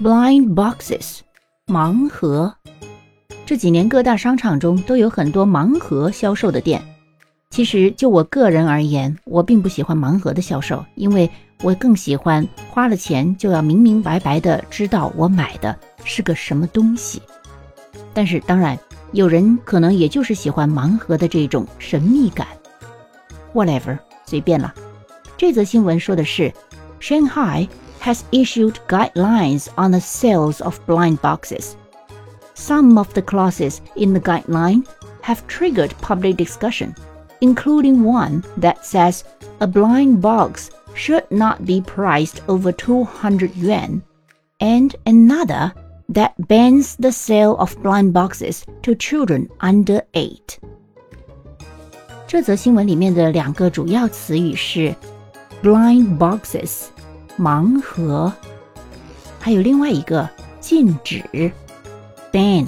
blind boxes，盲盒。这几年各大商场中都有很多盲盒销售的店。其实就我个人而言，我并不喜欢盲盒的销售，因为我更喜欢花了钱就要明明白白的知道我买的是个什么东西。但是当然，有人可能也就是喜欢盲盒的这种神秘感。Whatever，随便了。这则新闻说的是，Shanghai has issued guidelines on the sales of blind boxes. Some of the clauses in the guideline have triggered public discussion including one that says a blind box should not be priced over 200 yuan, and another that bans the sale of blind boxes to children under eight. 这则新闻里面的两个主要词语是 blind boxes 盲盒，还有另外一个禁止 ban